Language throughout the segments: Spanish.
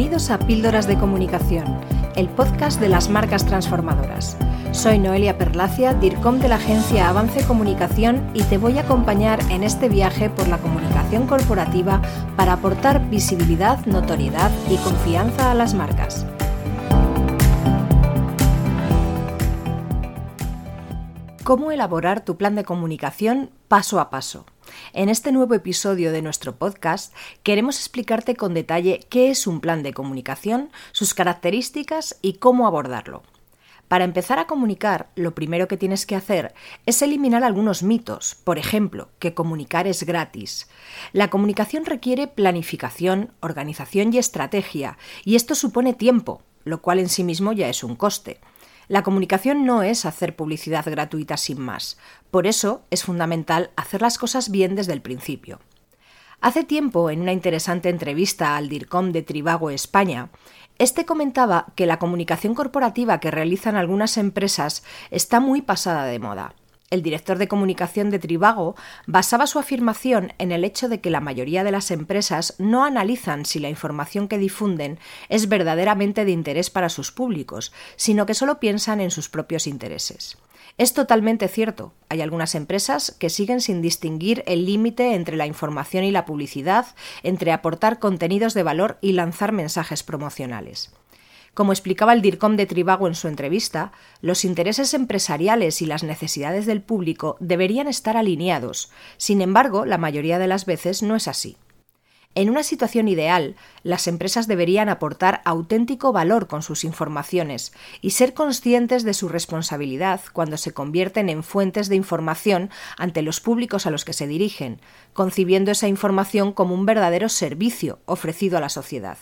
Bienvenidos a Píldoras de Comunicación, el podcast de las marcas transformadoras. Soy Noelia Perlacia, DIRCOM de la agencia Avance Comunicación y te voy a acompañar en este viaje por la comunicación corporativa para aportar visibilidad, notoriedad y confianza a las marcas. ¿Cómo elaborar tu plan de comunicación paso a paso? En este nuevo episodio de nuestro podcast queremos explicarte con detalle qué es un plan de comunicación, sus características y cómo abordarlo. Para empezar a comunicar, lo primero que tienes que hacer es eliminar algunos mitos, por ejemplo, que comunicar es gratis. La comunicación requiere planificación, organización y estrategia, y esto supone tiempo, lo cual en sí mismo ya es un coste. La comunicación no es hacer publicidad gratuita sin más. Por eso es fundamental hacer las cosas bien desde el principio. Hace tiempo, en una interesante entrevista al DIRCOM de Tribago España, este comentaba que la comunicación corporativa que realizan algunas empresas está muy pasada de moda el director de comunicación de Tribago basaba su afirmación en el hecho de que la mayoría de las empresas no analizan si la información que difunden es verdaderamente de interés para sus públicos, sino que solo piensan en sus propios intereses. Es totalmente cierto. Hay algunas empresas que siguen sin distinguir el límite entre la información y la publicidad, entre aportar contenidos de valor y lanzar mensajes promocionales. Como explicaba el DIRCOM de Tribago en su entrevista, los intereses empresariales y las necesidades del público deberían estar alineados. Sin embargo, la mayoría de las veces no es así. En una situación ideal, las empresas deberían aportar auténtico valor con sus informaciones y ser conscientes de su responsabilidad cuando se convierten en fuentes de información ante los públicos a los que se dirigen, concibiendo esa información como un verdadero servicio ofrecido a la sociedad.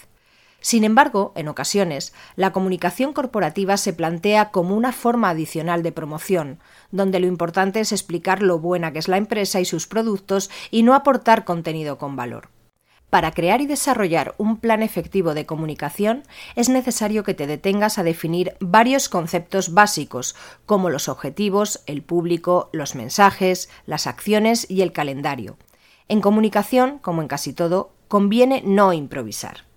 Sin embargo, en ocasiones, la comunicación corporativa se plantea como una forma adicional de promoción, donde lo importante es explicar lo buena que es la empresa y sus productos y no aportar contenido con valor. Para crear y desarrollar un plan efectivo de comunicación es necesario que te detengas a definir varios conceptos básicos, como los objetivos, el público, los mensajes, las acciones y el calendario. En comunicación, como en casi todo, conviene no improvisar.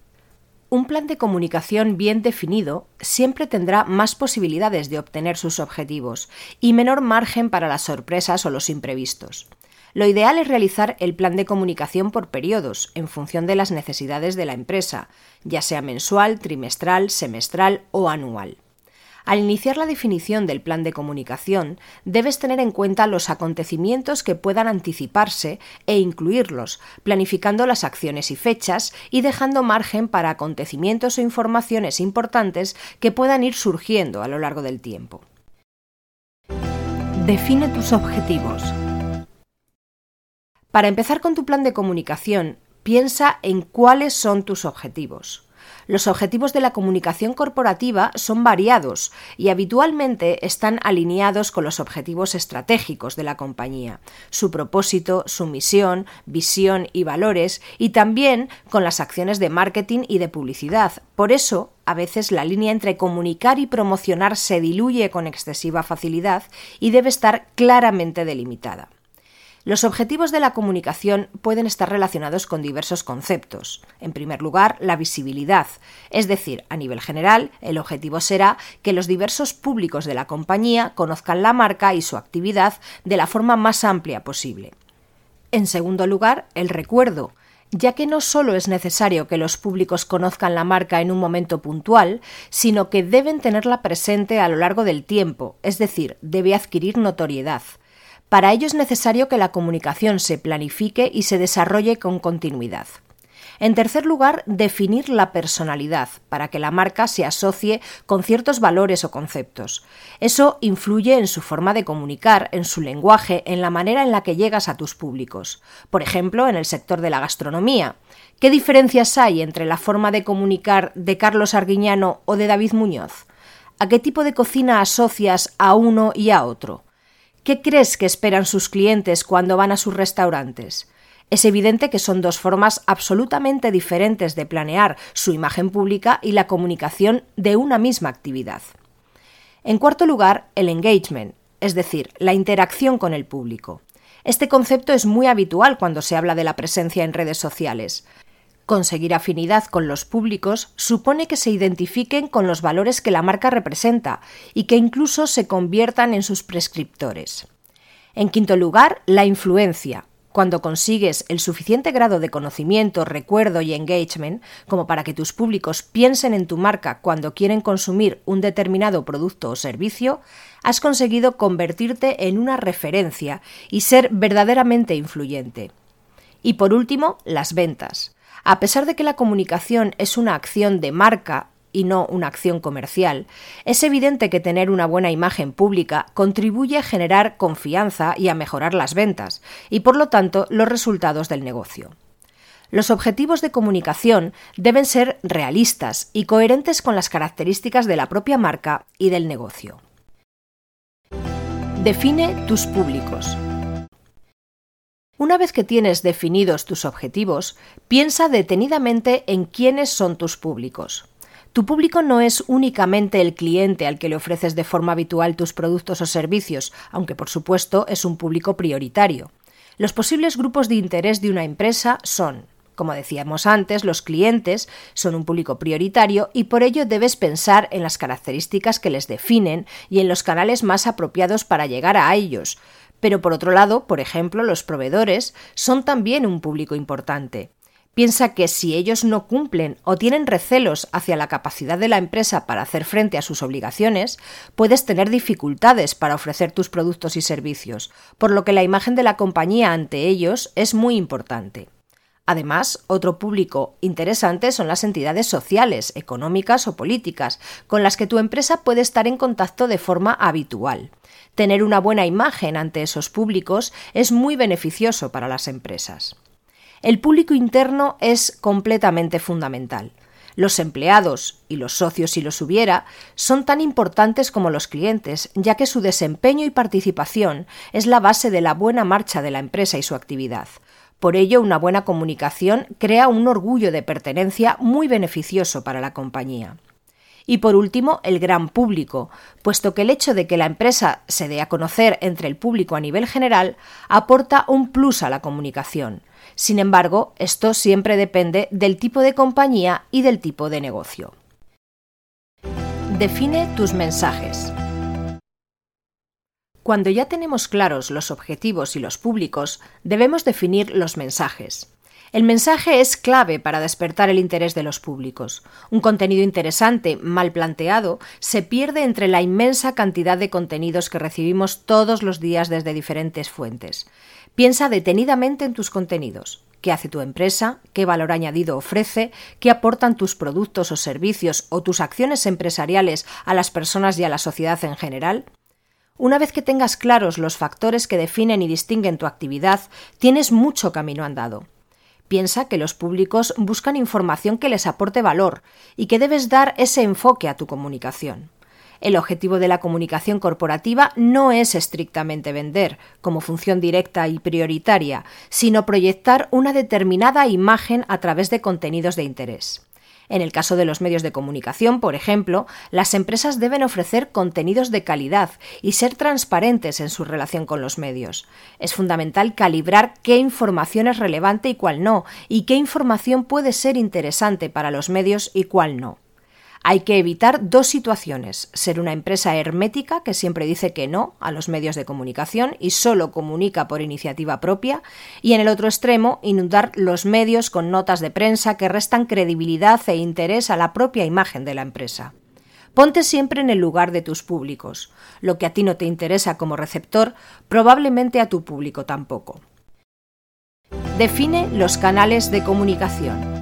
Un plan de comunicación bien definido siempre tendrá más posibilidades de obtener sus objetivos y menor margen para las sorpresas o los imprevistos. Lo ideal es realizar el plan de comunicación por periodos, en función de las necesidades de la empresa, ya sea mensual, trimestral, semestral o anual. Al iniciar la definición del plan de comunicación, debes tener en cuenta los acontecimientos que puedan anticiparse e incluirlos, planificando las acciones y fechas y dejando margen para acontecimientos o informaciones importantes que puedan ir surgiendo a lo largo del tiempo. Define tus objetivos. Para empezar con tu plan de comunicación, piensa en cuáles son tus objetivos. Los objetivos de la comunicación corporativa son variados y habitualmente están alineados con los objetivos estratégicos de la compañía, su propósito, su misión, visión y valores, y también con las acciones de marketing y de publicidad. Por eso, a veces la línea entre comunicar y promocionar se diluye con excesiva facilidad y debe estar claramente delimitada. Los objetivos de la comunicación pueden estar relacionados con diversos conceptos. En primer lugar, la visibilidad, es decir, a nivel general, el objetivo será que los diversos públicos de la compañía conozcan la marca y su actividad de la forma más amplia posible. En segundo lugar, el recuerdo, ya que no solo es necesario que los públicos conozcan la marca en un momento puntual, sino que deben tenerla presente a lo largo del tiempo, es decir, debe adquirir notoriedad. Para ello es necesario que la comunicación se planifique y se desarrolle con continuidad. En tercer lugar, definir la personalidad para que la marca se asocie con ciertos valores o conceptos. Eso influye en su forma de comunicar, en su lenguaje, en la manera en la que llegas a tus públicos. Por ejemplo, en el sector de la gastronomía. ¿Qué diferencias hay entre la forma de comunicar de Carlos Arguiñano o de David Muñoz? ¿A qué tipo de cocina asocias a uno y a otro? ¿Qué crees que esperan sus clientes cuando van a sus restaurantes? Es evidente que son dos formas absolutamente diferentes de planear su imagen pública y la comunicación de una misma actividad. En cuarto lugar, el engagement, es decir, la interacción con el público. Este concepto es muy habitual cuando se habla de la presencia en redes sociales. Conseguir afinidad con los públicos supone que se identifiquen con los valores que la marca representa y que incluso se conviertan en sus prescriptores. En quinto lugar, la influencia. Cuando consigues el suficiente grado de conocimiento, recuerdo y engagement como para que tus públicos piensen en tu marca cuando quieren consumir un determinado producto o servicio, has conseguido convertirte en una referencia y ser verdaderamente influyente. Y por último, las ventas. A pesar de que la comunicación es una acción de marca y no una acción comercial, es evidente que tener una buena imagen pública contribuye a generar confianza y a mejorar las ventas, y por lo tanto los resultados del negocio. Los objetivos de comunicación deben ser realistas y coherentes con las características de la propia marca y del negocio. Define tus públicos. Una vez que tienes definidos tus objetivos, piensa detenidamente en quiénes son tus públicos. Tu público no es únicamente el cliente al que le ofreces de forma habitual tus productos o servicios, aunque por supuesto es un público prioritario. Los posibles grupos de interés de una empresa son, como decíamos antes, los clientes son un público prioritario y por ello debes pensar en las características que les definen y en los canales más apropiados para llegar a ellos. Pero por otro lado, por ejemplo, los proveedores son también un público importante. Piensa que si ellos no cumplen o tienen recelos hacia la capacidad de la empresa para hacer frente a sus obligaciones, puedes tener dificultades para ofrecer tus productos y servicios, por lo que la imagen de la compañía ante ellos es muy importante. Además, otro público interesante son las entidades sociales, económicas o políticas, con las que tu empresa puede estar en contacto de forma habitual. Tener una buena imagen ante esos públicos es muy beneficioso para las empresas. El público interno es completamente fundamental. Los empleados y los socios, si los hubiera, son tan importantes como los clientes, ya que su desempeño y participación es la base de la buena marcha de la empresa y su actividad. Por ello, una buena comunicación crea un orgullo de pertenencia muy beneficioso para la compañía. Y por último, el gran público, puesto que el hecho de que la empresa se dé a conocer entre el público a nivel general aporta un plus a la comunicación. Sin embargo, esto siempre depende del tipo de compañía y del tipo de negocio. Define tus mensajes. Cuando ya tenemos claros los objetivos y los públicos, debemos definir los mensajes. El mensaje es clave para despertar el interés de los públicos. Un contenido interesante, mal planteado, se pierde entre la inmensa cantidad de contenidos que recibimos todos los días desde diferentes fuentes. Piensa detenidamente en tus contenidos. ¿Qué hace tu empresa? ¿Qué valor añadido ofrece? ¿Qué aportan tus productos o servicios o tus acciones empresariales a las personas y a la sociedad en general? Una vez que tengas claros los factores que definen y distinguen tu actividad, tienes mucho camino andado. Piensa que los públicos buscan información que les aporte valor y que debes dar ese enfoque a tu comunicación. El objetivo de la comunicación corporativa no es estrictamente vender, como función directa y prioritaria, sino proyectar una determinada imagen a través de contenidos de interés. En el caso de los medios de comunicación, por ejemplo, las empresas deben ofrecer contenidos de calidad y ser transparentes en su relación con los medios. Es fundamental calibrar qué información es relevante y cuál no, y qué información puede ser interesante para los medios y cuál no. Hay que evitar dos situaciones, ser una empresa hermética que siempre dice que no a los medios de comunicación y solo comunica por iniciativa propia, y en el otro extremo, inundar los medios con notas de prensa que restan credibilidad e interés a la propia imagen de la empresa. Ponte siempre en el lugar de tus públicos. Lo que a ti no te interesa como receptor, probablemente a tu público tampoco. Define los canales de comunicación.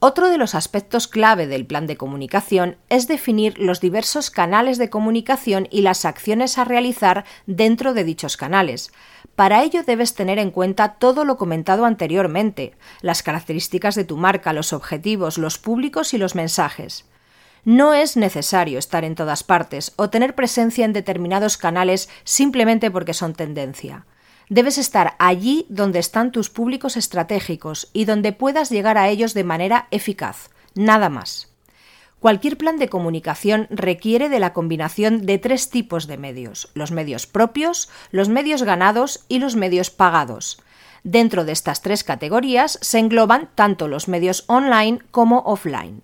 Otro de los aspectos clave del plan de comunicación es definir los diversos canales de comunicación y las acciones a realizar dentro de dichos canales. Para ello debes tener en cuenta todo lo comentado anteriormente, las características de tu marca, los objetivos, los públicos y los mensajes. No es necesario estar en todas partes o tener presencia en determinados canales simplemente porque son tendencia. Debes estar allí donde están tus públicos estratégicos y donde puedas llegar a ellos de manera eficaz, nada más. Cualquier plan de comunicación requiere de la combinación de tres tipos de medios, los medios propios, los medios ganados y los medios pagados. Dentro de estas tres categorías se engloban tanto los medios online como offline.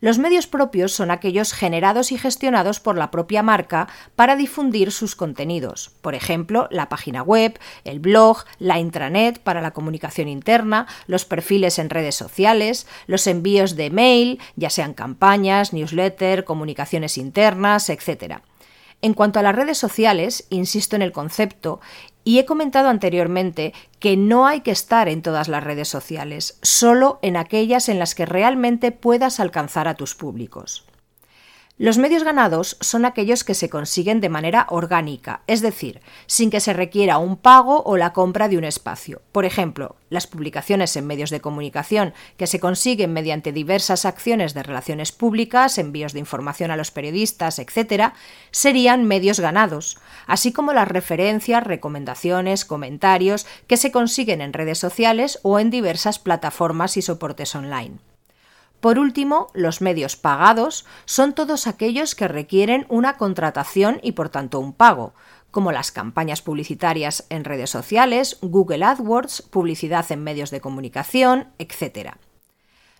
Los medios propios son aquellos generados y gestionados por la propia marca para difundir sus contenidos. Por ejemplo, la página web, el blog, la intranet para la comunicación interna, los perfiles en redes sociales, los envíos de mail, ya sean campañas, newsletter, comunicaciones internas, etc. En cuanto a las redes sociales, insisto en el concepto y he comentado anteriormente que no hay que estar en todas las redes sociales, solo en aquellas en las que realmente puedas alcanzar a tus públicos. Los medios ganados son aquellos que se consiguen de manera orgánica, es decir, sin que se requiera un pago o la compra de un espacio. Por ejemplo, las publicaciones en medios de comunicación que se consiguen mediante diversas acciones de relaciones públicas, envíos de información a los periodistas, etc., serían medios ganados, así como las referencias, recomendaciones, comentarios que se consiguen en redes sociales o en diversas plataformas y soportes online. Por último, los medios pagados son todos aquellos que requieren una contratación y por tanto un pago, como las campañas publicitarias en redes sociales, Google AdWords, publicidad en medios de comunicación, etc.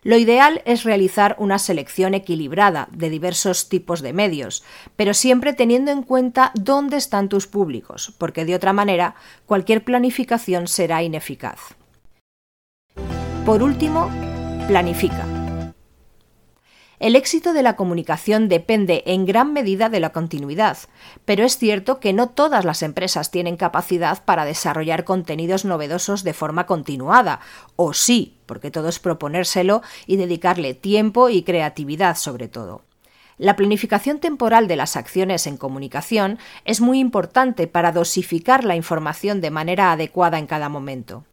Lo ideal es realizar una selección equilibrada de diversos tipos de medios, pero siempre teniendo en cuenta dónde están tus públicos, porque de otra manera cualquier planificación será ineficaz. Por último, planifica. El éxito de la comunicación depende en gran medida de la continuidad, pero es cierto que no todas las empresas tienen capacidad para desarrollar contenidos novedosos de forma continuada, o sí, porque todo es proponérselo y dedicarle tiempo y creatividad sobre todo. La planificación temporal de las acciones en comunicación es muy importante para dosificar la información de manera adecuada en cada momento.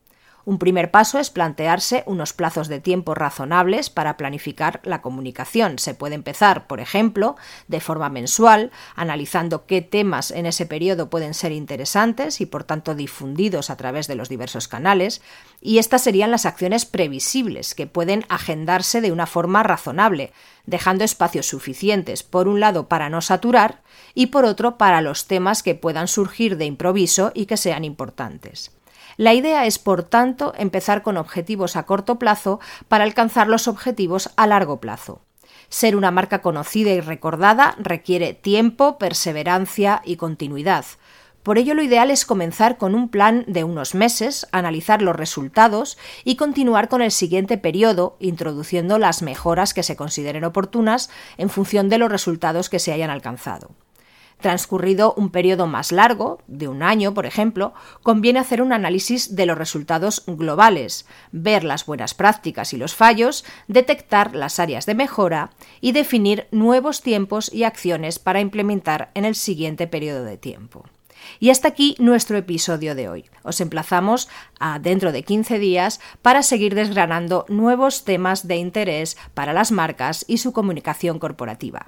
Un primer paso es plantearse unos plazos de tiempo razonables para planificar la comunicación. Se puede empezar, por ejemplo, de forma mensual, analizando qué temas en ese periodo pueden ser interesantes y por tanto difundidos a través de los diversos canales, y estas serían las acciones previsibles que pueden agendarse de una forma razonable, dejando espacios suficientes, por un lado, para no saturar y por otro, para los temas que puedan surgir de improviso y que sean importantes. La idea es, por tanto, empezar con objetivos a corto plazo para alcanzar los objetivos a largo plazo. Ser una marca conocida y recordada requiere tiempo, perseverancia y continuidad. Por ello lo ideal es comenzar con un plan de unos meses, analizar los resultados y continuar con el siguiente periodo, introduciendo las mejoras que se consideren oportunas en función de los resultados que se hayan alcanzado. Transcurrido un periodo más largo, de un año, por ejemplo, conviene hacer un análisis de los resultados globales, ver las buenas prácticas y los fallos, detectar las áreas de mejora y definir nuevos tiempos y acciones para implementar en el siguiente periodo de tiempo. Y hasta aquí nuestro episodio de hoy. Os emplazamos a dentro de 15 días para seguir desgranando nuevos temas de interés para las marcas y su comunicación corporativa.